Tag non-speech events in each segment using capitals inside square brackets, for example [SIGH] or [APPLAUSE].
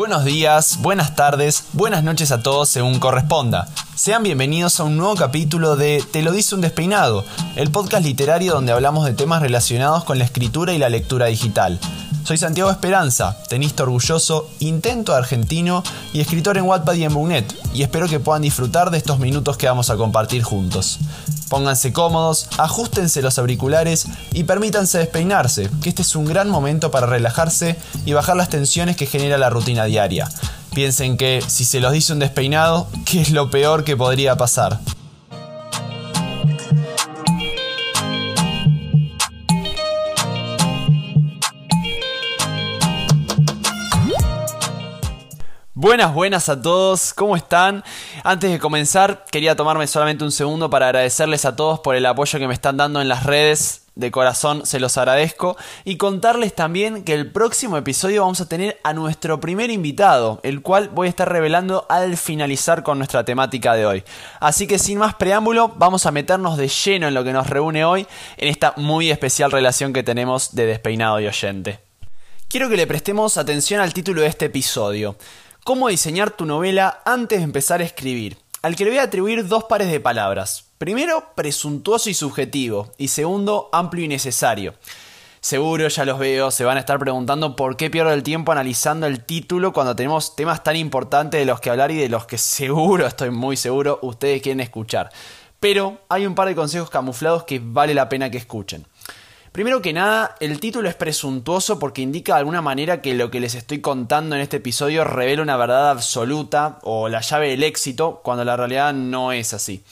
Buenos días, buenas tardes, buenas noches a todos según corresponda. Sean bienvenidos a un nuevo capítulo de Te lo dice un despeinado, el podcast literario donde hablamos de temas relacionados con la escritura y la lectura digital. Soy Santiago Esperanza, tenista orgulloso, intento argentino y escritor en Wattpad y en Bugnet, y espero que puedan disfrutar de estos minutos que vamos a compartir juntos. Pónganse cómodos, ajustense los auriculares y permítanse despeinarse, que este es un gran momento para relajarse y bajar las tensiones que genera la rutina diaria. Piensen que si se los dice un despeinado, ¿qué es lo peor que podría pasar? Buenas, buenas a todos, ¿cómo están? Antes de comenzar, quería tomarme solamente un segundo para agradecerles a todos por el apoyo que me están dando en las redes. De corazón se los agradezco y contarles también que el próximo episodio vamos a tener a nuestro primer invitado, el cual voy a estar revelando al finalizar con nuestra temática de hoy. Así que sin más preámbulo, vamos a meternos de lleno en lo que nos reúne hoy en esta muy especial relación que tenemos de despeinado y oyente. Quiero que le prestemos atención al título de este episodio. Cómo diseñar tu novela antes de empezar a escribir, al que le voy a atribuir dos pares de palabras. Primero, presuntuoso y subjetivo, y segundo, amplio y necesario. Seguro, ya los veo, se van a estar preguntando por qué pierdo el tiempo analizando el título cuando tenemos temas tan importantes de los que hablar y de los que seguro, estoy muy seguro, ustedes quieren escuchar. Pero hay un par de consejos camuflados que vale la pena que escuchen. Primero que nada, el título es presuntuoso porque indica de alguna manera que lo que les estoy contando en este episodio revela una verdad absoluta o la llave del éxito, cuando la realidad no es así.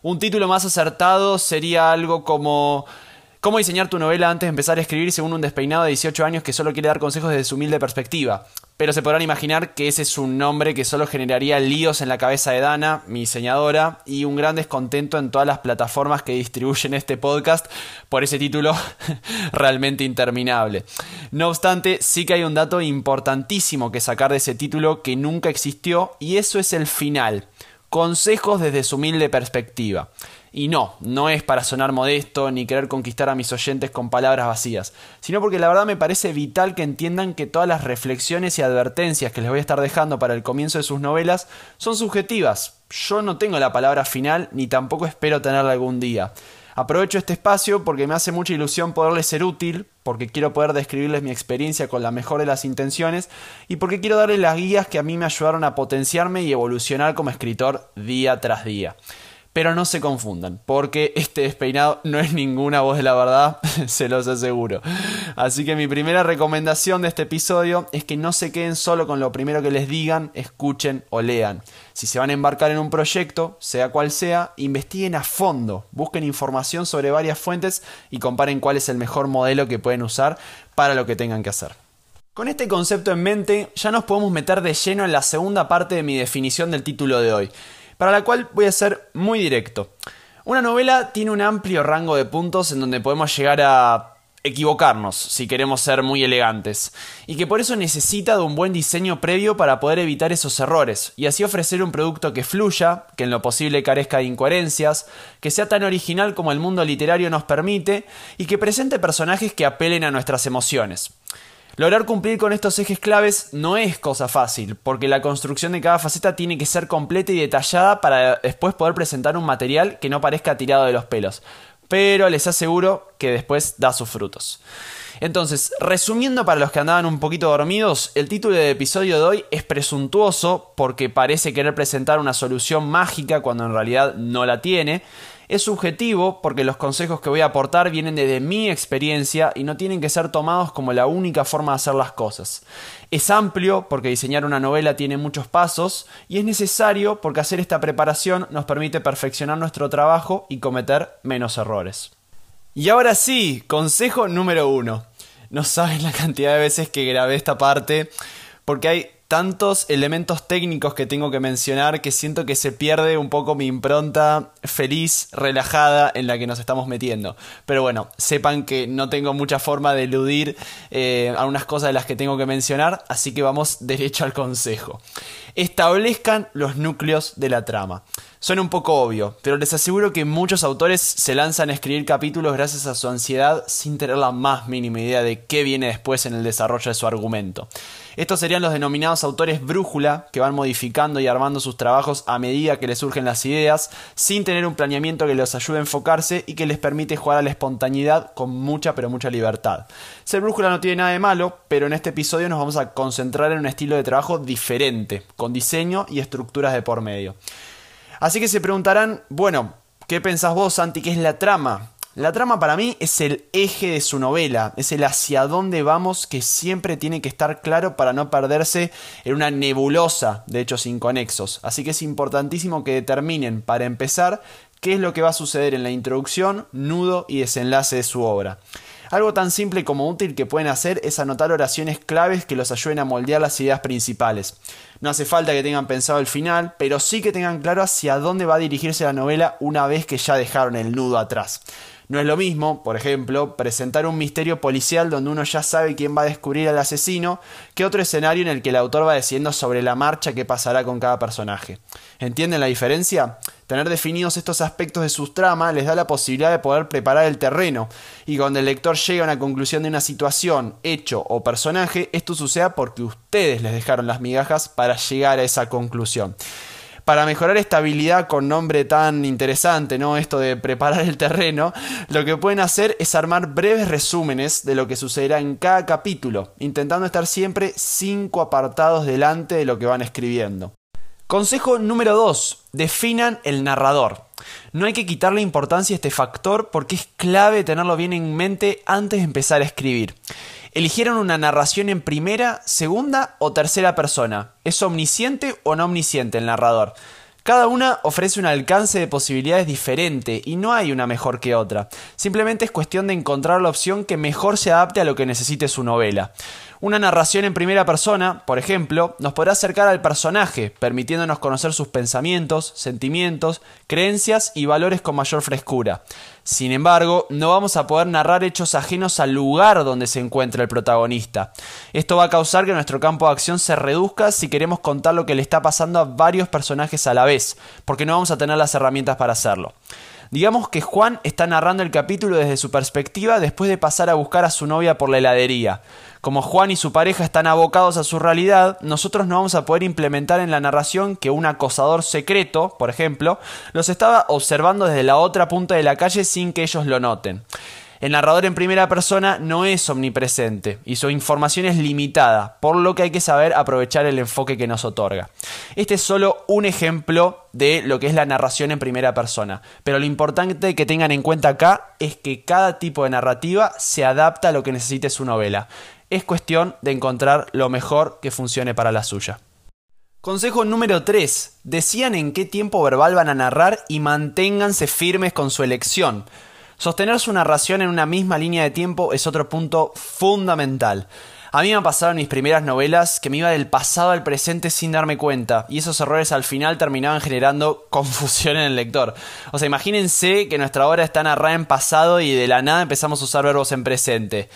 Un título más acertado sería algo como ¿Cómo diseñar tu novela antes de empezar a escribir según un despeinado de 18 años que solo quiere dar consejos desde su humilde perspectiva? Pero se podrán imaginar que ese es un nombre que solo generaría líos en la cabeza de Dana, mi diseñadora, y un gran descontento en todas las plataformas que distribuyen este podcast por ese título [LAUGHS] realmente interminable. No obstante, sí que hay un dato importantísimo que sacar de ese título que nunca existió, y eso es el final. Consejos desde su humilde perspectiva. Y no, no es para sonar modesto ni querer conquistar a mis oyentes con palabras vacías, sino porque la verdad me parece vital que entiendan que todas las reflexiones y advertencias que les voy a estar dejando para el comienzo de sus novelas son subjetivas. Yo no tengo la palabra final ni tampoco espero tenerla algún día. Aprovecho este espacio porque me hace mucha ilusión poderles ser útil, porque quiero poder describirles mi experiencia con la mejor de las intenciones y porque quiero darles las guías que a mí me ayudaron a potenciarme y evolucionar como escritor día tras día. Pero no se confundan, porque este despeinado no es ninguna voz de la verdad, [LAUGHS] se los aseguro. Así que mi primera recomendación de este episodio es que no se queden solo con lo primero que les digan, escuchen o lean. Si se van a embarcar en un proyecto, sea cual sea, investiguen a fondo, busquen información sobre varias fuentes y comparen cuál es el mejor modelo que pueden usar para lo que tengan que hacer. Con este concepto en mente, ya nos podemos meter de lleno en la segunda parte de mi definición del título de hoy para la cual voy a ser muy directo. Una novela tiene un amplio rango de puntos en donde podemos llegar a equivocarnos si queremos ser muy elegantes, y que por eso necesita de un buen diseño previo para poder evitar esos errores, y así ofrecer un producto que fluya, que en lo posible carezca de incoherencias, que sea tan original como el mundo literario nos permite, y que presente personajes que apelen a nuestras emociones. Lograr cumplir con estos ejes claves no es cosa fácil, porque la construcción de cada faceta tiene que ser completa y detallada para después poder presentar un material que no parezca tirado de los pelos. Pero les aseguro que después da sus frutos. Entonces, resumiendo para los que andaban un poquito dormidos, el título del episodio de hoy es presuntuoso porque parece querer presentar una solución mágica cuando en realidad no la tiene. Es subjetivo porque los consejos que voy a aportar vienen desde mi experiencia y no tienen que ser tomados como la única forma de hacer las cosas. Es amplio porque diseñar una novela tiene muchos pasos y es necesario porque hacer esta preparación nos permite perfeccionar nuestro trabajo y cometer menos errores. Y ahora sí, consejo número uno. No saben la cantidad de veces que grabé esta parte porque hay tantos elementos técnicos que tengo que mencionar que siento que se pierde un poco mi impronta feliz, relajada en la que nos estamos metiendo. Pero bueno, sepan que no tengo mucha forma de eludir eh, algunas cosas de las que tengo que mencionar, así que vamos derecho al consejo. Establezcan los núcleos de la trama. Suena un poco obvio, pero les aseguro que muchos autores se lanzan a escribir capítulos gracias a su ansiedad sin tener la más mínima idea de qué viene después en el desarrollo de su argumento. Estos serían los denominados autores brújula, que van modificando y armando sus trabajos a medida que les surgen las ideas, sin tener un planeamiento que los ayude a enfocarse y que les permite jugar a la espontaneidad con mucha pero mucha libertad. Ser brújula no tiene nada de malo, pero en este episodio nos vamos a concentrar en un estilo de trabajo diferente, con diseño y estructuras de por medio. Así que se preguntarán, bueno, ¿qué pensás vos, Santi, qué es la trama? La trama para mí es el eje de su novela, es el hacia dónde vamos que siempre tiene que estar claro para no perderse en una nebulosa de hechos inconexos. Así que es importantísimo que determinen, para empezar, qué es lo que va a suceder en la introducción, nudo y desenlace de su obra. Algo tan simple como útil que pueden hacer es anotar oraciones claves que los ayuden a moldear las ideas principales. No hace falta que tengan pensado el final, pero sí que tengan claro hacia dónde va a dirigirse la novela una vez que ya dejaron el nudo atrás. No es lo mismo, por ejemplo, presentar un misterio policial donde uno ya sabe quién va a descubrir al asesino, que otro escenario en el que el autor va diciendo sobre la marcha qué pasará con cada personaje. ¿Entienden la diferencia? Tener definidos estos aspectos de sus tramas les da la posibilidad de poder preparar el terreno, y cuando el lector llega a una conclusión de una situación, hecho o personaje, esto suceda porque ustedes les dejaron las migajas para llegar a esa conclusión para mejorar esta habilidad con nombre tan interesante, ¿no? Esto de preparar el terreno, lo que pueden hacer es armar breves resúmenes de lo que sucederá en cada capítulo, intentando estar siempre cinco apartados delante de lo que van escribiendo. Consejo número 2. Definan el narrador. No hay que quitarle importancia a este factor porque es clave tenerlo bien en mente antes de empezar a escribir. Eligieron una narración en primera, segunda o tercera persona. ¿Es omnisciente o no omnisciente el narrador? Cada una ofrece un alcance de posibilidades diferente y no hay una mejor que otra. Simplemente es cuestión de encontrar la opción que mejor se adapte a lo que necesite su novela. Una narración en primera persona, por ejemplo, nos podrá acercar al personaje, permitiéndonos conocer sus pensamientos, sentimientos, creencias y valores con mayor frescura. Sin embargo, no vamos a poder narrar hechos ajenos al lugar donde se encuentra el protagonista. Esto va a causar que nuestro campo de acción se reduzca si queremos contar lo que le está pasando a varios personajes a la vez, porque no vamos a tener las herramientas para hacerlo. Digamos que Juan está narrando el capítulo desde su perspectiva después de pasar a buscar a su novia por la heladería. Como Juan y su pareja están abocados a su realidad, nosotros no vamos a poder implementar en la narración que un acosador secreto, por ejemplo, los estaba observando desde la otra punta de la calle sin que ellos lo noten. El narrador en primera persona no es omnipresente y su información es limitada, por lo que hay que saber aprovechar el enfoque que nos otorga. Este es solo un ejemplo de lo que es la narración en primera persona, pero lo importante que tengan en cuenta acá es que cada tipo de narrativa se adapta a lo que necesite su novela. Es cuestión de encontrar lo mejor que funcione para la suya. Consejo número 3. Decían en qué tiempo verbal van a narrar y manténganse firmes con su elección. Sostener su narración en una misma línea de tiempo es otro punto fundamental. A mí me ha pasado en mis primeras novelas que me iba del pasado al presente sin darme cuenta, y esos errores al final terminaban generando [LAUGHS] confusión en el lector. O sea, imagínense que nuestra obra está narrada en pasado y de la nada empezamos a usar verbos en presente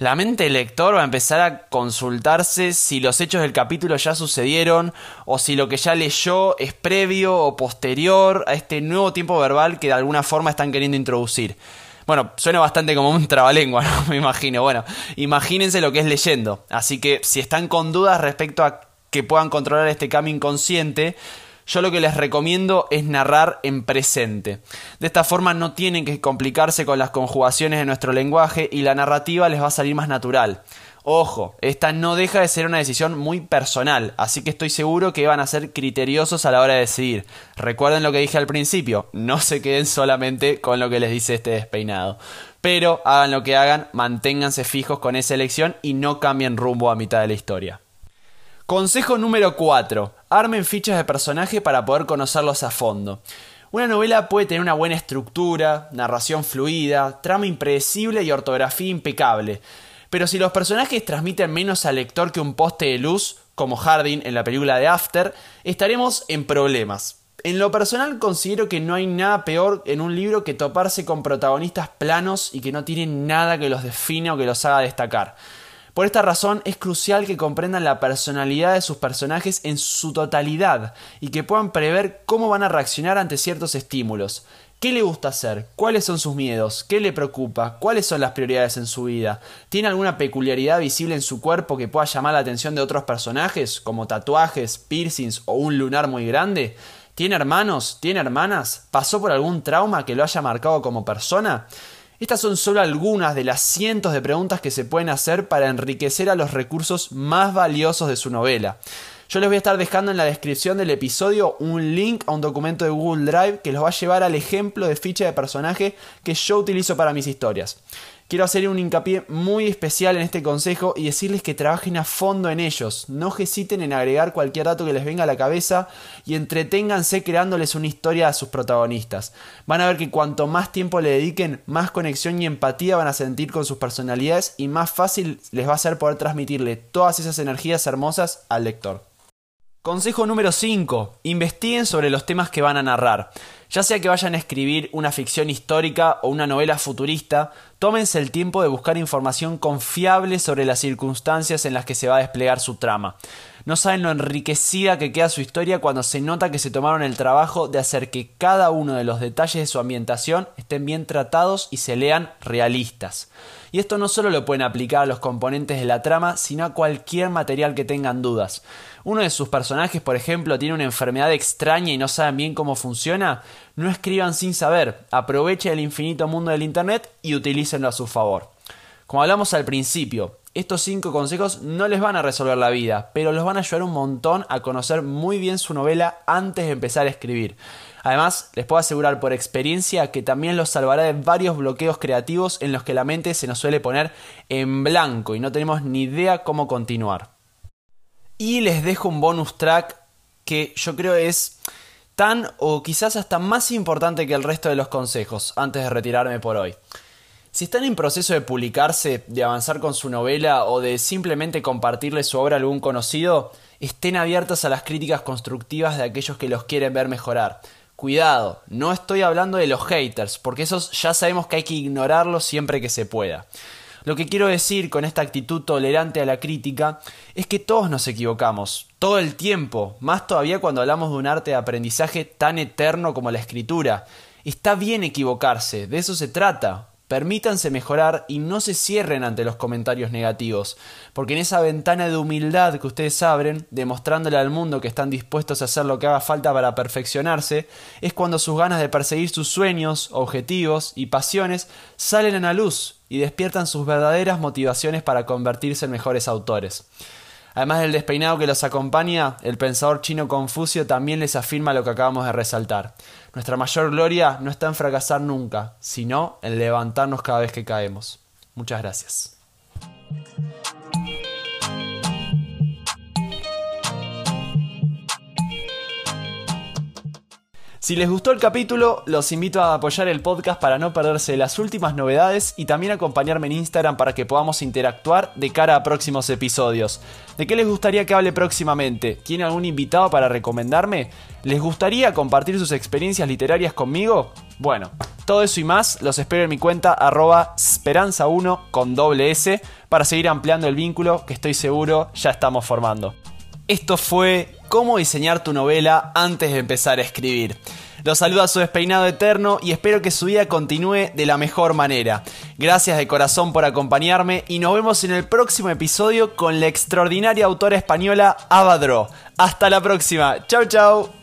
la mente del lector va a empezar a consultarse si los hechos del capítulo ya sucedieron o si lo que ya leyó es previo o posterior a este nuevo tiempo verbal que de alguna forma están queriendo introducir. Bueno, suena bastante como un trabalengua, [LAUGHS] ¿no? Me imagino. Bueno, imagínense lo que es leyendo. Así que si están con dudas respecto a que puedan controlar este cambio inconsciente, yo lo que les recomiendo es narrar en presente. De esta forma no tienen que complicarse con las conjugaciones de nuestro lenguaje y la narrativa les va a salir más natural. Ojo, esta no deja de ser una decisión muy personal, así que estoy seguro que van a ser criteriosos a la hora de decidir. Recuerden lo que dije al principio, no se queden solamente con lo que les dice este despeinado. Pero hagan lo que hagan, manténganse fijos con esa elección y no cambien rumbo a mitad de la historia. Consejo número 4. Armen fichas de personaje para poder conocerlos a fondo. Una novela puede tener una buena estructura, narración fluida, trama impredecible y ortografía impecable. Pero si los personajes transmiten menos al lector que un poste de luz, como Hardin en la película de After, estaremos en problemas. En lo personal considero que no hay nada peor en un libro que toparse con protagonistas planos y que no tienen nada que los define o que los haga destacar. Por esta razón es crucial que comprendan la personalidad de sus personajes en su totalidad y que puedan prever cómo van a reaccionar ante ciertos estímulos. ¿Qué le gusta hacer? ¿Cuáles son sus miedos? ¿Qué le preocupa? ¿Cuáles son las prioridades en su vida? ¿Tiene alguna peculiaridad visible en su cuerpo que pueda llamar la atención de otros personajes, como tatuajes, piercings o un lunar muy grande? ¿Tiene hermanos? ¿Tiene hermanas? ¿Pasó por algún trauma que lo haya marcado como persona? Estas son solo algunas de las cientos de preguntas que se pueden hacer para enriquecer a los recursos más valiosos de su novela. Yo les voy a estar dejando en la descripción del episodio un link a un documento de Google Drive que los va a llevar al ejemplo de ficha de personaje que yo utilizo para mis historias. Quiero hacer un hincapié muy especial en este consejo y decirles que trabajen a fondo en ellos. No hesiten en agregar cualquier dato que les venga a la cabeza y entreténganse creándoles una historia a sus protagonistas. Van a ver que cuanto más tiempo le dediquen, más conexión y empatía van a sentir con sus personalidades y más fácil les va a ser poder transmitirle todas esas energías hermosas al lector. Consejo número 5. Investiguen sobre los temas que van a narrar. Ya sea que vayan a escribir una ficción histórica o una novela futurista, tómense el tiempo de buscar información confiable sobre las circunstancias en las que se va a desplegar su trama. No saben lo enriquecida que queda su historia cuando se nota que se tomaron el trabajo de hacer que cada uno de los detalles de su ambientación estén bien tratados y se lean realistas. Y esto no solo lo pueden aplicar a los componentes de la trama, sino a cualquier material que tengan dudas. Uno de sus personajes, por ejemplo, tiene una enfermedad extraña y no saben bien cómo funciona, no escriban sin saber, aprovechen el infinito mundo del Internet y utilícenlo a su favor. Como hablamos al principio, estos cinco consejos no les van a resolver la vida, pero los van a ayudar un montón a conocer muy bien su novela antes de empezar a escribir. Además, les puedo asegurar por experiencia que también los salvará de varios bloqueos creativos en los que la mente se nos suele poner en blanco y no tenemos ni idea cómo continuar. Y les dejo un bonus track que yo creo es tan o quizás hasta más importante que el resto de los consejos antes de retirarme por hoy. Si están en proceso de publicarse, de avanzar con su novela o de simplemente compartirle su obra a algún conocido, estén abiertos a las críticas constructivas de aquellos que los quieren ver mejorar. Cuidado, no estoy hablando de los haters, porque esos ya sabemos que hay que ignorarlos siempre que se pueda. Lo que quiero decir con esta actitud tolerante a la crítica es que todos nos equivocamos, todo el tiempo, más todavía cuando hablamos de un arte de aprendizaje tan eterno como la escritura. Está bien equivocarse, de eso se trata. Permítanse mejorar y no se cierren ante los comentarios negativos, porque en esa ventana de humildad que ustedes abren, demostrándole al mundo que están dispuestos a hacer lo que haga falta para perfeccionarse, es cuando sus ganas de perseguir sus sueños, objetivos y pasiones salen a la luz y despiertan sus verdaderas motivaciones para convertirse en mejores autores. Además del despeinado que los acompaña, el pensador chino Confucio también les afirma lo que acabamos de resaltar. Nuestra mayor gloria no está en fracasar nunca, sino en levantarnos cada vez que caemos. Muchas gracias. Si les gustó el capítulo, los invito a apoyar el podcast para no perderse las últimas novedades y también acompañarme en Instagram para que podamos interactuar de cara a próximos episodios. ¿De qué les gustaría que hable próximamente? ¿Tiene algún invitado para recomendarme? ¿Les gustaría compartir sus experiencias literarias conmigo? Bueno, todo eso y más los espero en mi cuenta arroba esperanza1 con doble S para seguir ampliando el vínculo que estoy seguro ya estamos formando. Esto fue cómo diseñar tu novela antes de empezar a escribir. Los saluda su despeinado eterno y espero que su vida continúe de la mejor manera. Gracias de corazón por acompañarme y nos vemos en el próximo episodio con la extraordinaria autora española Abadro. Hasta la próxima. Chau chau.